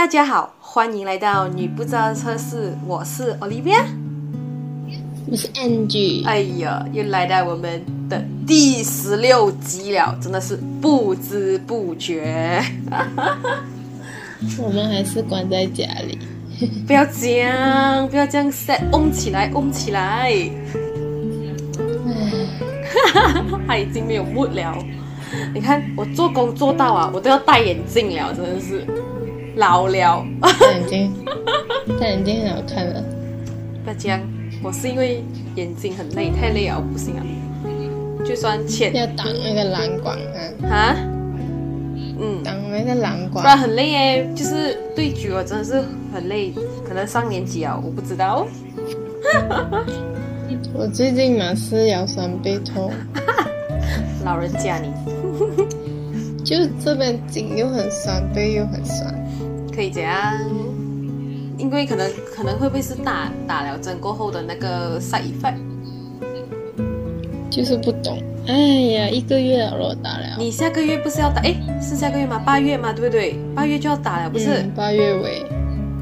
嗨，大家好，欢迎来到女不知道测试，我是 Olivia，我是 Angie。哎呀，又来到我们的第十六集了，真的是不知不觉。我们还是关在家里，不要这样，不要这样 set，嗡起来，嗡起来。他已经没有 mood 了。你看我做工做到啊，我都要戴眼镜了，真的是老了。戴眼镜，戴眼镜很好看了。不要这样，我是因为眼睛很累，太累了，不行啊。就算浅要挡那个蓝光啊，啊，嗯，挡那个蓝光不。然很累耶。就是对局，我真的是很累，可能上年纪啊，我不知道。我最近嘛是腰酸背痛，老人家你 就这边颈又很酸，背又很酸。可以这样，因为可能可能会不会是打打了针过后的那个 side effect？就是不懂。哎呀，一个月了，我打了。你下个月不是要打？哎，是下个月吗？八月吗？对不对？八月就要打了，不是？嗯八月尾，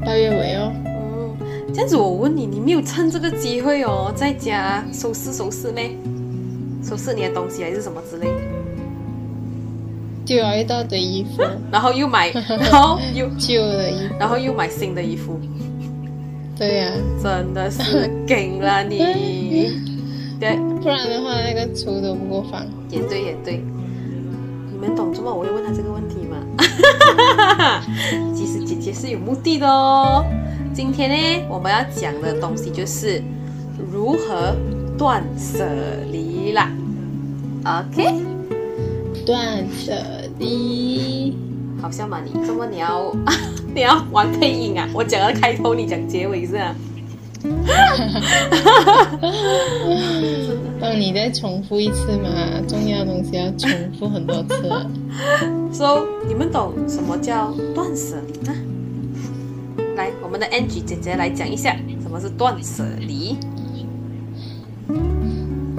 八月尾哦。嗯，这样子我问你，你没有趁这个机会哦，在家收拾收拾咩？收拾你的东西还是什么之类？丢了一大堆衣服，然后又买，然后又旧的衣服。然后又买新的衣服，对呀、真的是 梗了你。对，不然的话那个厨都不够放。也对也对。你们懂这么我会问他这个问题吗？其实姐姐是有目的的哦。今天呢，我们要讲的东西就是如何断舍离啦。OK，断舍离，好像嘛你，这么你要 你要玩配音啊？我讲了开头，你讲结尾是啊？帮 你再重复一次嘛，重要的东西要重复很多次。So，你们懂什么叫断舍离吗？来，我们的 Angie 姐姐来讲一下什么是断舍离。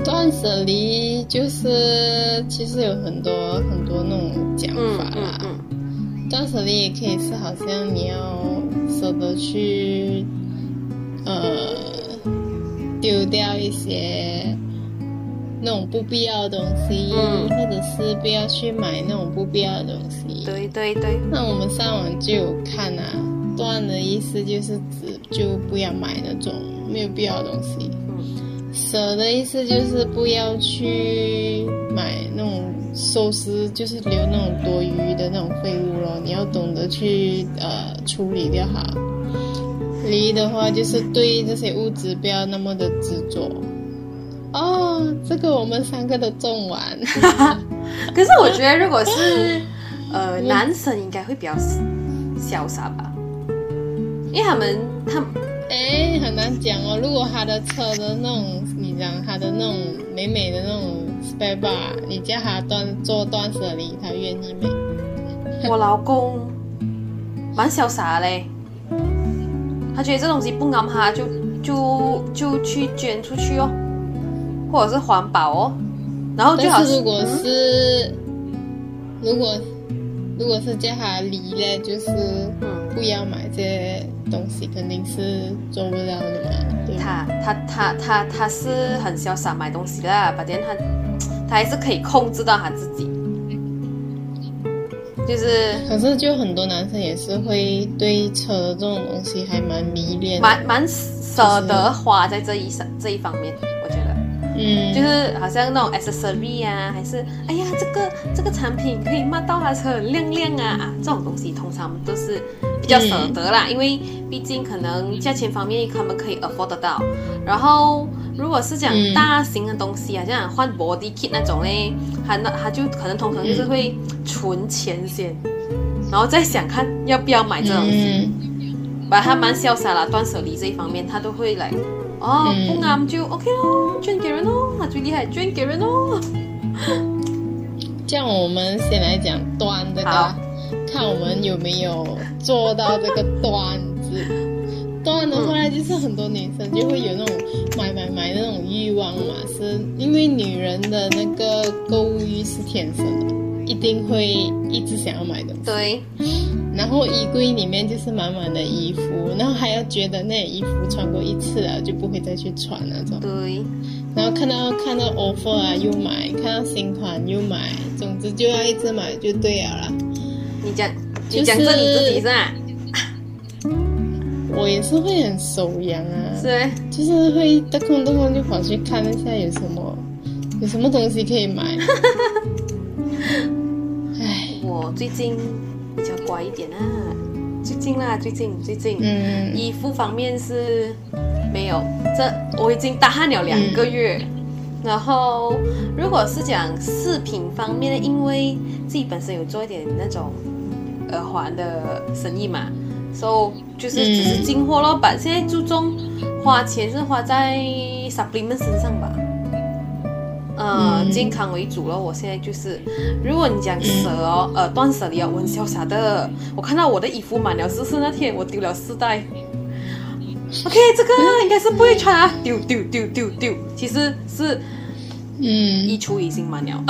断舍离就是其实有很多很多那种讲嗯法啦。嗯嗯，断舍离也可以是好像你要舍得去呃丢掉一些那种不必要的东西，嗯或者是不要去买那种不必要的东西。对对对，那我们上网就有看啊，断的意思就是指就不要买那种没有必要的东西。嗯舍的意思就是不要去买那种收拾，就是留那种多余的那种废物咯。你要懂得去呃处理掉它。离的话就是对这些物质不要那么的执着。哦，这个我们三个都中完。可是我觉得如果是呃男生应该会比较潇洒吧，因为他们他们哎，很难讲哦。如果他的车的那种，你讲他的那种美美的那种 spare bar，你叫他断做断舍离，他愿意没？我老公蛮潇洒的嘞，他觉得这东西不啱他就就就去捐出去哦，或者是环保哦，然后就好但是如果嗯是、如果如果是叫他离嘞，就是嗯不要买这些东西，肯定是做不了的嘛，对？他他他他他是很潇洒买东西的，把店他他还是可以控制到他自己，就是可是就很多男生也是会对车这种东西还蛮迷恋，蛮蛮舍得花在这一上这一方面，我觉得。嗯，就是好像那种 accessory 啊，还是哎呀，这个这个产品可以卖到它车很亮亮啊啊，这种东西通常都是比较舍得啦，因为毕竟可能价钱方面他们可以 afford 得到。然后如果是讲嗯。大型的东西啊，像换 body kit 那种嘞，他那他就可能通常就是会存钱先，然后再想看要不要买这东西。嗯，把他蛮潇洒啦，断舍离这一方面，他都会来，哦，嗯不啱就 OK 咯，捐给人哦，他最厉害，捐给人哦。这样我们先来讲端这好个，看我们有没有做到这个端字。端的话呢，就是很多女生就会有那种买买买的那种欲望嘛，是因为女人的那个购物欲是天生的，一定会一直想要买东西。对，然后衣柜里面就是满满的衣服，然后还要觉得那衣服穿过一次了就不会再去穿那种。对，然后看到看到 offer 啊又买，看到新款又买，总之就要一直买就对了啦。你讲你讲这你自己是吧？我也是会很手痒啊，是欸就是会得空得空就跑去看一下有什么有什么东西可以买。唉，我最近比较乖一点啊，最近啦，最近最近，嗯衣服方面是没有，这我已经大汗了两个月。然后，如果是讲饰品方面的，因为自己本身有做一点那种耳环的生意嘛，所以就是只是进货咯。把、现在注重花钱是花在 supplement 身上吧。呃，嗯健康为主了。我现在就是，如果你讲舍哦，呃，断舍离啊，我很潇洒的。我看到我的衣服满了只是那天，我丢了四袋。OK，这个应该是不会穿啊，丢丢丢丢丢。其实是嗯衣橱已经满了，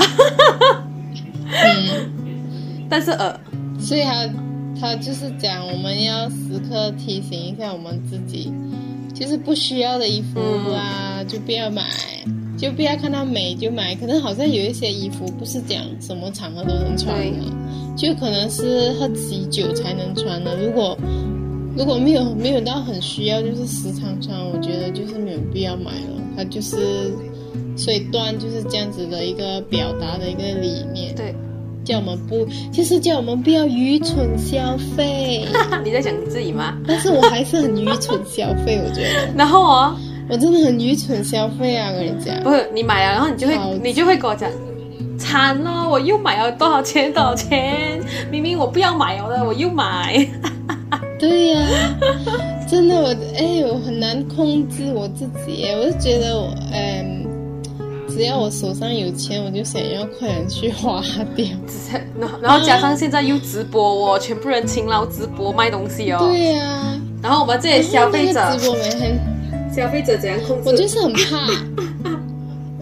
嗯，但是呃，所以他他就是讲我们要时刻提醒一下我们自己，就是不需要的衣服啊、就不要买，就不要看到美就买。可能好像有一些衣服不是讲什么场合都能穿的，就可能是喝喜酒才能穿的。如果如果没有没有到很需要，就是时常穿，我觉得就是没有必要买了。它就是，所以断就是这样子的一个表达的一个理念，对，叫我们不，就是叫我们不要愚蠢消费。你在讲你自己吗？但是我还是很愚蠢消费，我觉得 然后哦，我真的很愚蠢消费啊！我跟你讲，不是你买了，然后你就会你就会跟我讲，惨了，我又买了多少钱多少钱？明明我不要买了的，我又买。对呀、真的我哎，我很难控制我自己，我就觉得我嗯，只要我手上有钱，我就想要快点去花掉。只是然后加上现在又直播哦，全部人勤劳直播卖东西哦。对呀、然后我们这些消费者消费者怎样控制？我就是很怕。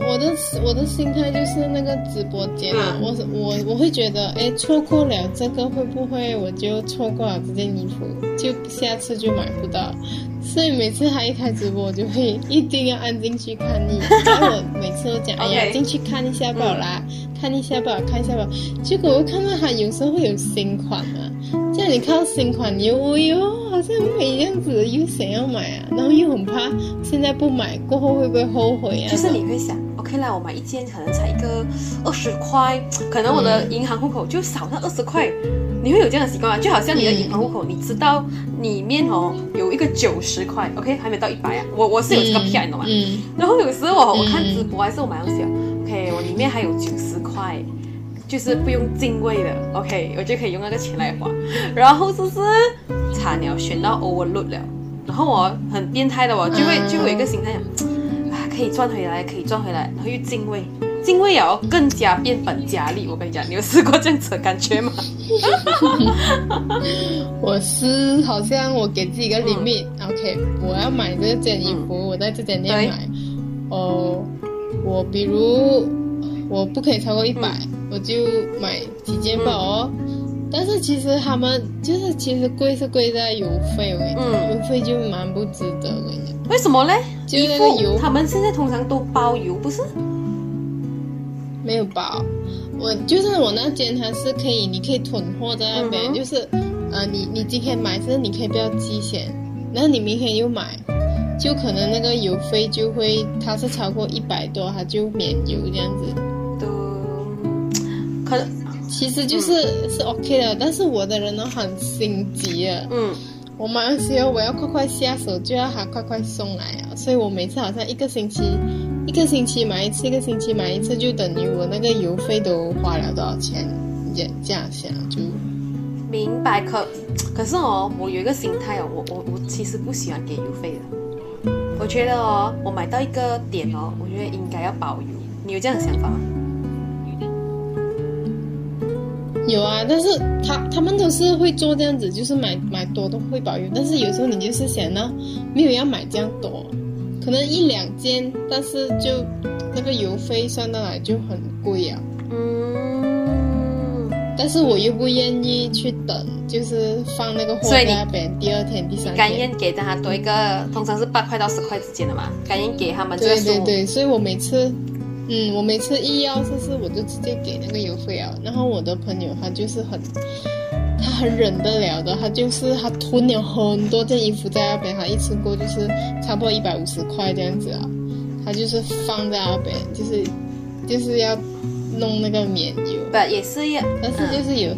我的我的心态就是那个直播间我我我会觉得，哎，错过了这个会不会我就错过了这件衣服，就下次就买不到。所以每次他一开直播，我就会一定要按进去看一眼。然后我每次都讲，哎呀，进去看一下不好啦，看一下吧，看一下吧。结果我看到他有时候会有新款啊，你看到新款，你又哎呦好像美这样子，又想要买啊，然后又很怕现在不买过后会不会后悔啊？就是你会想，OK 啦，我买一件可能才一个二十块，可能我的银行户口就少那二十块，你会有这样的习惯吗？就好像你的银行户口，你知道里面哦有一个九十块，OK 还没到一百啊，我我是有这个票，你懂吗？嗯然后有时候我我看嗯直播还是我买东西啊，OK 我里面还有九十块。就是不用进位的，OK，我就可以用那个钱来花。然后就是惨了，选到 overload 了，然后我很变态的，我就会嗯。就会有一个心态想，啊，可以赚回来，可以赚回来，然后又进位，进位也要更加变本加厉。我跟你讲，你有试过这样子的感觉吗？我是好像我给自己一个 limit，、OK，我要买这件衣服，我在这间店对。买，哦，我比如我不可以超过一百、我就买几件包哦。但是其实他们就是其实贵是贵在邮费，我跟你讲，嗯邮费就蛮不值得，我跟你讲，为什么嘞？就是那个油他们现在通常都包邮，不是？没有包。我就是我那间，它是可以，你可以囤货在那边，嗯就是呃，你你今天买，是你可以不要寄钱，然后你明天又买，就可能那个邮费就会，它是超过一百多，它就免邮这样子。其实就是、是 OK 的，但是我的人呢很心急啊，嗯，我买的时候我要快快下手，就要它快快送来啊，所以我每次好像一个星期一个星期买一次，一个星期买一次，就等于我那个邮费都花了多少钱，这这样想就明白。可可是哦，我有一个心态哦，我我我其实不喜欢给邮费的。我觉得哦，我买到一个点哦，我觉得应该要包邮。你有这样的想法吗？有啊，但是他他们都是会做这样子，就是买买多都会保邮，但是有时候你就是想到没有要买这样多，可能一两件，但是就那个邮费算到来就很贵啊。嗯，但是我又不愿意去等，就是放那个货在那边，第二天、第三天。甘愿给他多一个，通常是八块到十块之间的嘛，甘愿给他们这个对。对对，所以我每次，嗯，我每次一要就是我就直接给那个邮费啊。然后我的朋友他就是很，他很忍得了的，他就是他囤了很多件衣服在那边，他一次过就是差不多一百五十块这样子啊，他就是放在那边，就是就是要弄那个免邮，不也是要，但是就是有、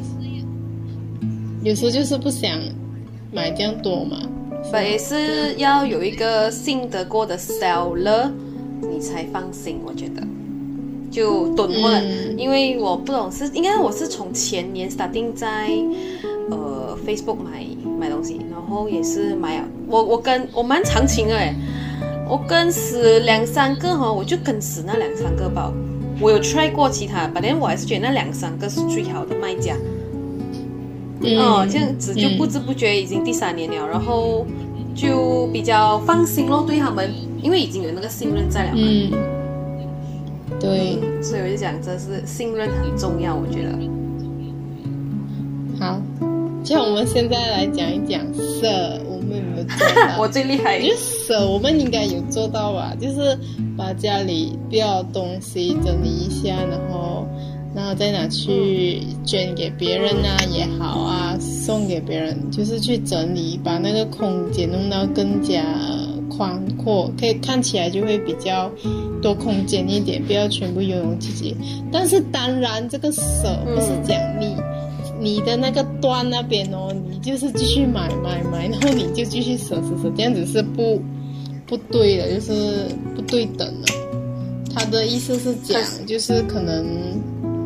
有时候就是不想买这样多嘛。不也是要有一个信得过的 seller，你才放心，我觉得。就囤货了，嗯因为我不懂是应该我是从前年 starting 在呃 Facebook 买买东西，然后也是买了我我跟我蛮长情的诶，我跟死两三个哈，我就跟死那两三个吧。我有 try 过其他，反正我还是觉得那两三个是最好的卖家。嗯哦，这样子就不知不觉已经第三年了，然后就比较放心咯，对他们，因为已经有那个信任在了嘛。嗯，对。嗯，所以我就讲，这是信任很重要，我觉得。好，像我们现在来讲一讲色，我们有没有做到？我最厉害我觉得舍我们应该有做到吧，就是把家里不要的东西整理一下，然后然后再拿去捐给别人啊也好啊，送给别人，就是去整理，把那个空间弄到更加宽阔，可以看起来就会比较多空间一点，不要全部拥有自己。但是当然，这个舍不是讲你。你的那个端那边哦，你就是继续买买买，然后你就继续舍舍舍，这样子是不不对的，就是不对等的。他的意思是讲，就是可能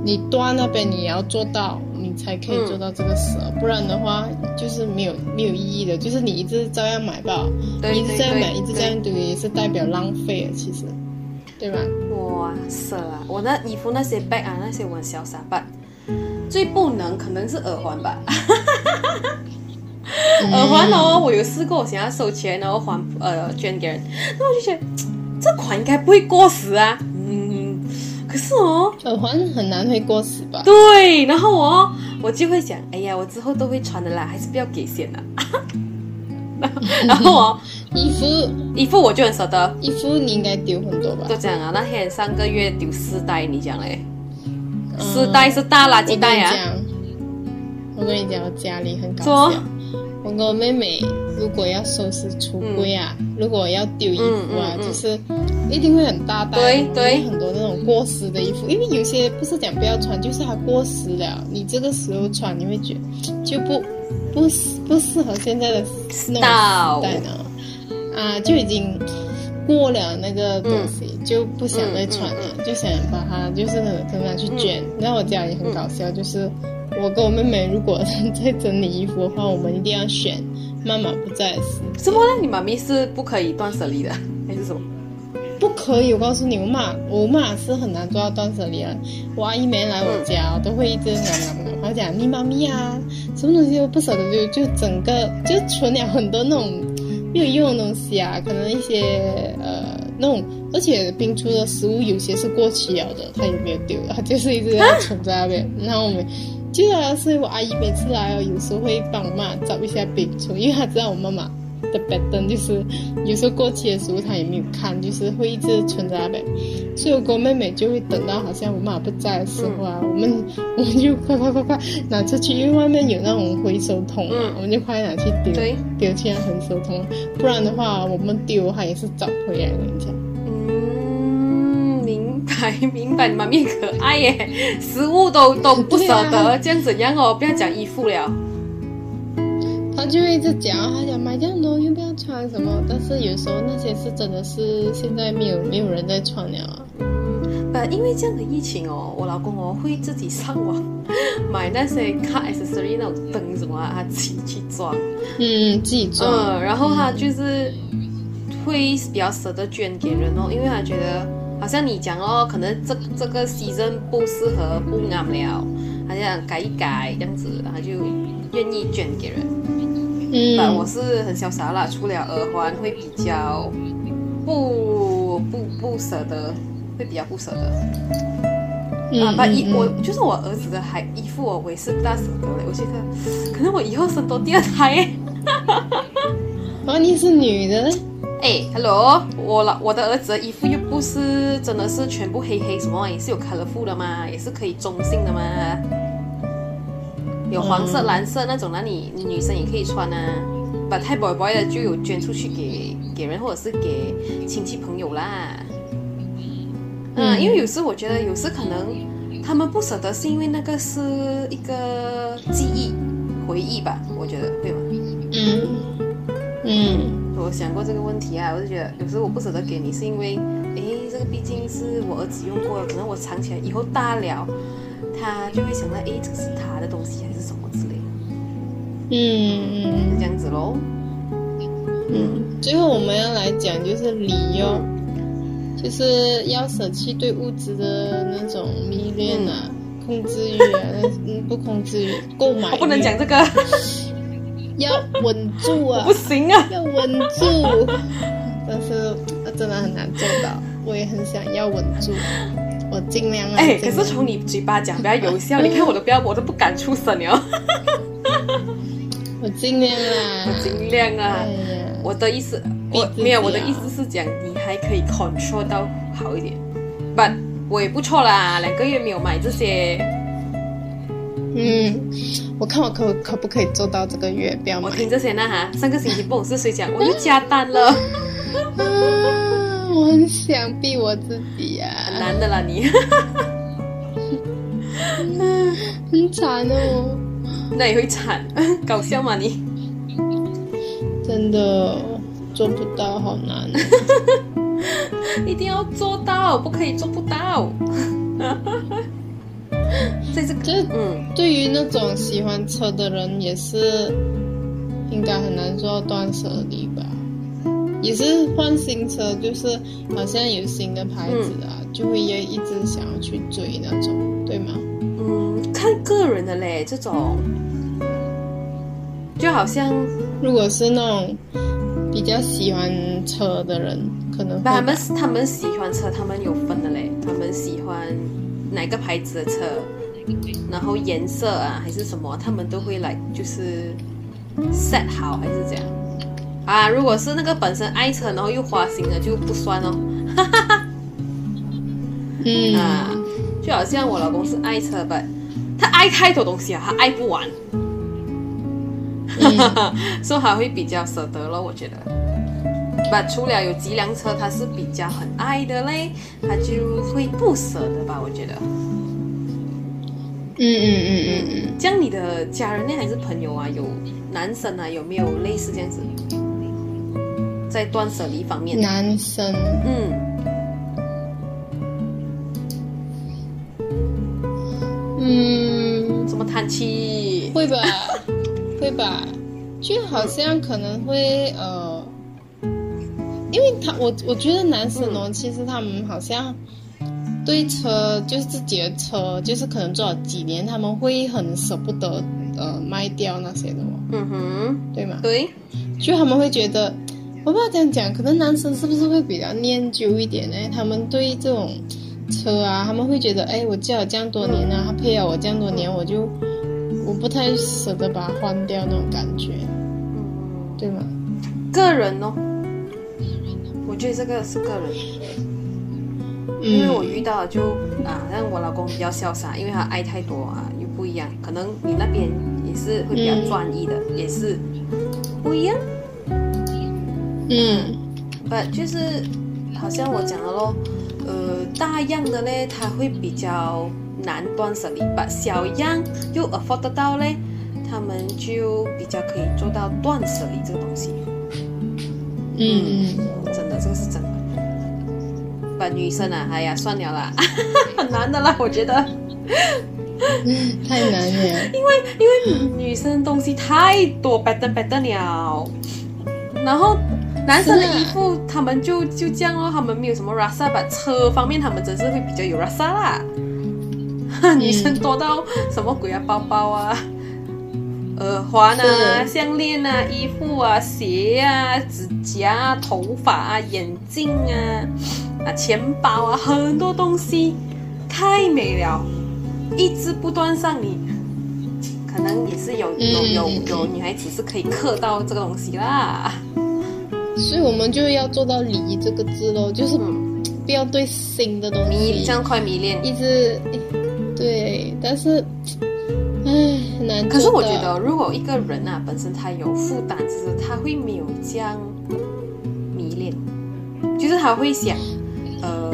你端那边你也要做到，你才可以做到这个舍，不然的话就是没有没有意义的，就是你一直照样买吧，对你一直这样买，一直这样堆，也是代表浪费了，其实，对吧？哇塞啊！我那衣服那些 bag 啊，那些我很潇洒吧。最不能可能是耳环吧，耳环哦，我有试过，我想要收钱，然后还呃捐给人，那我就觉得这款应该不会过时啊，嗯，可是哦，耳环很难会过时吧？对，然后我我就会想，哎呀，我之后都会穿的啦，还是不要给先啦。然后哦，衣服衣服我就很舍得，衣服你应该丢很多吧都？这样啊。那天上个月丢四袋，你讲嘞？嗯四袋是大垃圾袋啊。我跟你讲，我家里很搞笑。我跟我妹妹如果要收拾橱柜啊，如果要丢衣服啊，嗯嗯嗯。就是一定会很大袋，很多那种过时的衣服，因为有些不是讲不要穿，就是它过时了，你这个时候穿，你会觉得就不不适不适合现在的那种时代呢，啊，就已经过了那个东西，就不想再穿了，就想把它就是可能拿去捐。然后我家也很搞笑，就是我跟我妹妹如果 在整理衣服的话，我们一定要选妈妈不在时什么呢？你妈咪是不可以断舍离的，还是什么？不可以，我告诉你，我妈我妈是很难做到断舍离的。我阿姨每天来我家，都会一直拿拿拿，她讲你妈咪啊，什么东西都不舍得，就就整个就存了很多那种没有用的东西啊，可能一些呃那种，而且冰出的食物有些是过期了的，她也没有丢，她就是一直存在那边。然后我们就啊，所以我阿姨每次来哦，有时候会帮我妈找一下冰出，因为她知道我妈妈。的白灯就是有时候过期的时候她也没有看，就是会一直存在那边，所以我跟我妹妹就会等到好像我妈不在的时候啊，我们 我们就快快快快拿出去，因为外面有那种回收桶嘛，嗯我们就快拿去丢丢去那回收桶，不然的话我们丢它也是找回来的，你讲。嗯，明白明白，你妈咪可爱耶，食物都都不舍对得，啊这样怎样哦？不要讲衣服了，他就会一直讲，他讲买这样多又不要穿什么，但是有时候那些是真的是现在没有没有人在穿了啊。不，因为这样的疫情哦，我老公哦会自己上网 买那些 car accessory 那种灯什么啊，他自己去装，嗯，自己装。嗯，然后他就是会比较舍得捐给人哦，因为他觉得好像你讲哦，可能这这个 season 不适合不啱了，他就想改一改这样子，他就愿意捐给人。嗯，但我是很潇洒啦，除了耳环会比较不不不舍得，会比较不舍得。啊，把衣我嗯就是我儿子的还衣服哦，我也是不大舍得嘞。我觉得可能我以后生多第二胎耶。哦，你是女的，哎，hello，我老我的儿子的衣服又不是真的是全部黑黑什么，也是有 colorful 的嘛，也是可以中性的嘛，有黄色、嗯蓝色那种，那你你女生也可以穿啊。把太 boy boy 的就有捐出去给给人或者是给亲戚朋友啦。嗯，嗯因为有时我觉得有时可能他们不舍得，是因为那个是一个记忆回忆吧，我觉得对吗？嗯嗯我想过这个问题啊，我就觉得有时候我不舍得给你，是因为，诶，这个毕竟是我儿子用过的，可能我藏起来以后大了，他就会想到，诶，这个是他的东西还是什么之类的，嗯是这样子咯。嗯，最后我们要来讲就是理由，就是要舍弃对物质的那种迷恋啊、控制欲啊，嗯，不控制欲，购买 我不能讲，这个，要稳住啊。不，行啊。要稳住，但是呃真的很难做到，我也很想要稳住，我尽量啊，哎，可是从你嘴巴讲比较有效，你看我的标，我都不敢出声了，我尽量啊，我，尽量啊。哎。我的意思，我没有，我的啊意思是讲你还可以 control 到好一点，but 我也不错啦，两个月没有买这些。嗯，我看我可可不可以做到这个月，不要买我。听这些呢哈，上个星期不懂是谁讲，我又加单了，啊，我很想逼我自己呀、很难的啦你。很惨哦，那也会惨，搞笑吗你？真的做不到，好难、哦。一定要做到，不可以做不到。在这个，这嗯，对于那种喜欢车的人，也是应该很难做到断舍离吧。也是换新车，就是好像有新的牌子啊，就会也一直想要去追那种，对吗？嗯，看个人的嘞，这种就好像如果是那种比较喜欢车的人，可能他们他们喜欢车，他们有分的嘞，他们喜欢哪个牌子的车，然后颜色啊还是什么，他们都会来就是 set 好还是这样啊？如果是那个本身爱车，然后又花心的就不算哦。嗯啊，就好像我老公是爱车吧，他爱太多东西啊，他爱不完，嗯 所以还会比较舍得咯，我觉得。吧，除了有几辆车他是比较很爱的嘞，他就会不舍得吧，我觉得。嗯嗯嗯嗯嗯，这样你的家人呢，还是朋友啊，有男生啊，有没有类似这样子，在断舍离方面？男生，嗯。嗯，怎么叹气？会吧，会吧，就好像可能会呃，因为他我我觉得男生哦，其实他们好像对车就是自己的车，就是可能做了几年，他们会很舍不得呃卖掉那些的哦，嗯哼，对吗？对，就他们会觉得，我不知道这样讲，可能男生是不是会比较念旧一点呢？他们对这种车啊，他们会觉得，哎，我叫了这样多年啊，他配了我这样多年，我就我不太舍得把它换掉那种感觉，嗯，对吗？个人哦，我觉得这个是个人。因为我嗯遇到的就啊，像我老公比较潇洒，因为他爱太多啊，又不一样。可能你那边也是会比较嗯专一的，也是不一样。嗯不就是好像我讲的咯，呃，大样的呢，他会比较难断舍离，把小样又 afford 得到嘞，他们就比较可以做到断舍离这个东西。嗯真的，这个是真的。把女生啊，哎呀，算了啦，很难的啦，我觉得。嗯，太难了，因为因为女生东西太多，白登白登了。然后男生的衣服，他们就就这样哦，他们没有什么 rasa 吧。车方面，他们真是会比较有 rasa 啦。女生多到什么鬼啊，包包啊。耳环啊、是。项链啊、衣服啊、鞋啊、指甲啊、头发啊、眼镜啊、啊钱包啊，很多东西太美了，一直不断上你，可能也是有有有有女孩子是可以刻到这个东西啦。所以我们就要做到礼这个字咯，就是不要对新的东西这样快迷恋，一直对，但是可是我觉得，如果一个人啊本身他有负担，就是他会没有这样迷恋，就是他会想，呃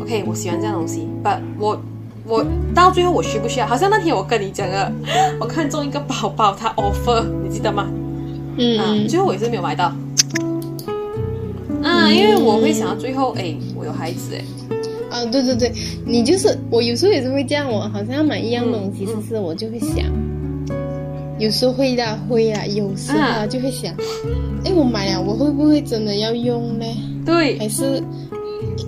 ，OK，我喜欢这样东西，But 我我到最后我需不需要？好像那天我跟你讲了，我看中一个包包，他 offer，你记得吗？嗯，最后我也是没有买到。啊，因为我会想到最后，哎，我有孩子，哎，啊，对对对，你就是我有时候也是会这样，我好像要买一样东西，其实是？我就会想，有时候会的，会啊，有时候啊就会想，哎，我买了，我会不会真的要用呢？对，还是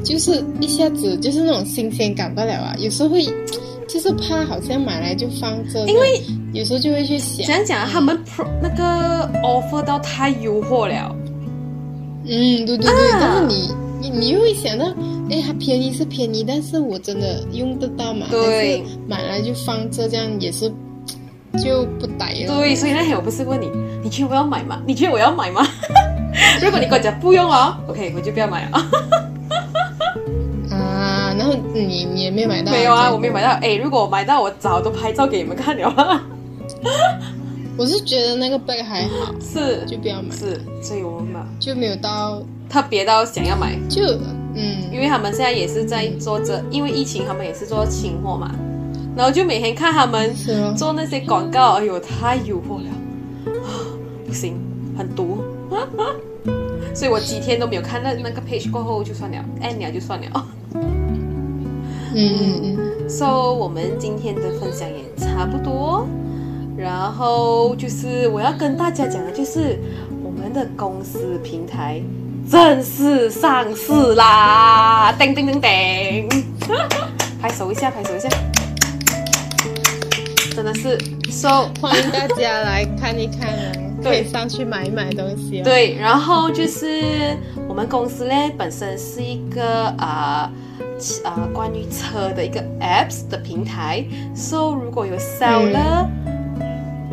就是一下子就是那种新鲜感不了啊？有时候会就是怕好像买来就放着，因为有时候就会去想，想讲他们 pro 那个 offer 到太诱惑了。嗯，对对对，但是你你你又会想到，哎，它便宜是便宜，但是我真的用得到吗？对，买来就放着，这样也是 就不歹了。对，所以那天我不是问你，你觉得我要买吗？你觉得我要买吗？如果你跟我讲不用哦，OK，我就不要买了。啊，然后你你也没买到？没有啊，我没有买到。哎，如果我买到，我早都拍照给你们看了。我是觉得那个背还好，是就不要买，是，所以我们买就没有到特别到想要买，就嗯，因为他们现在也是在做这，因为疫情他们也是做清货嘛，然后就每天看他们做那些广告，哎呦太诱惑了，不行，很毒，所以我几天都没有看那那个 page 过后就算了，按了就算了，嗯嗯嗯，so 我们今天的分享也差不多。然后就是我要跟大家讲的，就是我们的公司平台正式上市啦！叮叮叮叮，拍手一下，拍手一下，真的是，so 欢迎大家来看一看啊，可以上去买一买东西。对，然后就是我们公司呢本身是一个啊啊关于车的一个 apps 的平台，so 如果有 seller。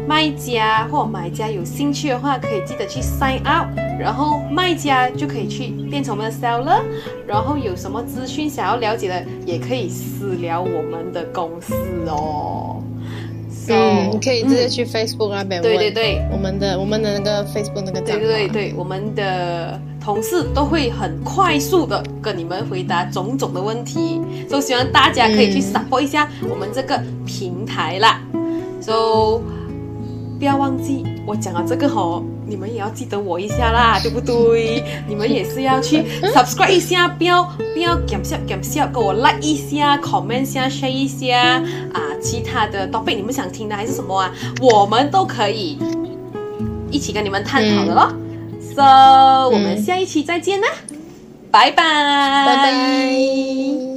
卖家或买家有兴趣的话，可以记得去 sign up，然后卖家就可以去变成我们的 seller，然后有什么资讯想要了解的，也可以私聊我们的公司哦。So, 嗯，可以直接去 Facebook 那边对对对，我们的我们的那个 Facebook 那个对对对，我们的同事都会很快速的跟你们回答种种的问题，所以希望大家可以去 support 一下我们这个平台啦。So 不要忘记我讲了这个吼，你们也要记得我一下啦，对不对？你们也是要去 subscribe 一下，不要不要感谢感谢，给我 like 一下，comment 一下，share 一下啊，其他的 topic 你们想听的还是什么啊？我们都可以一起跟你们探讨的咯。So 我们下一期再见啦，拜拜，拜拜。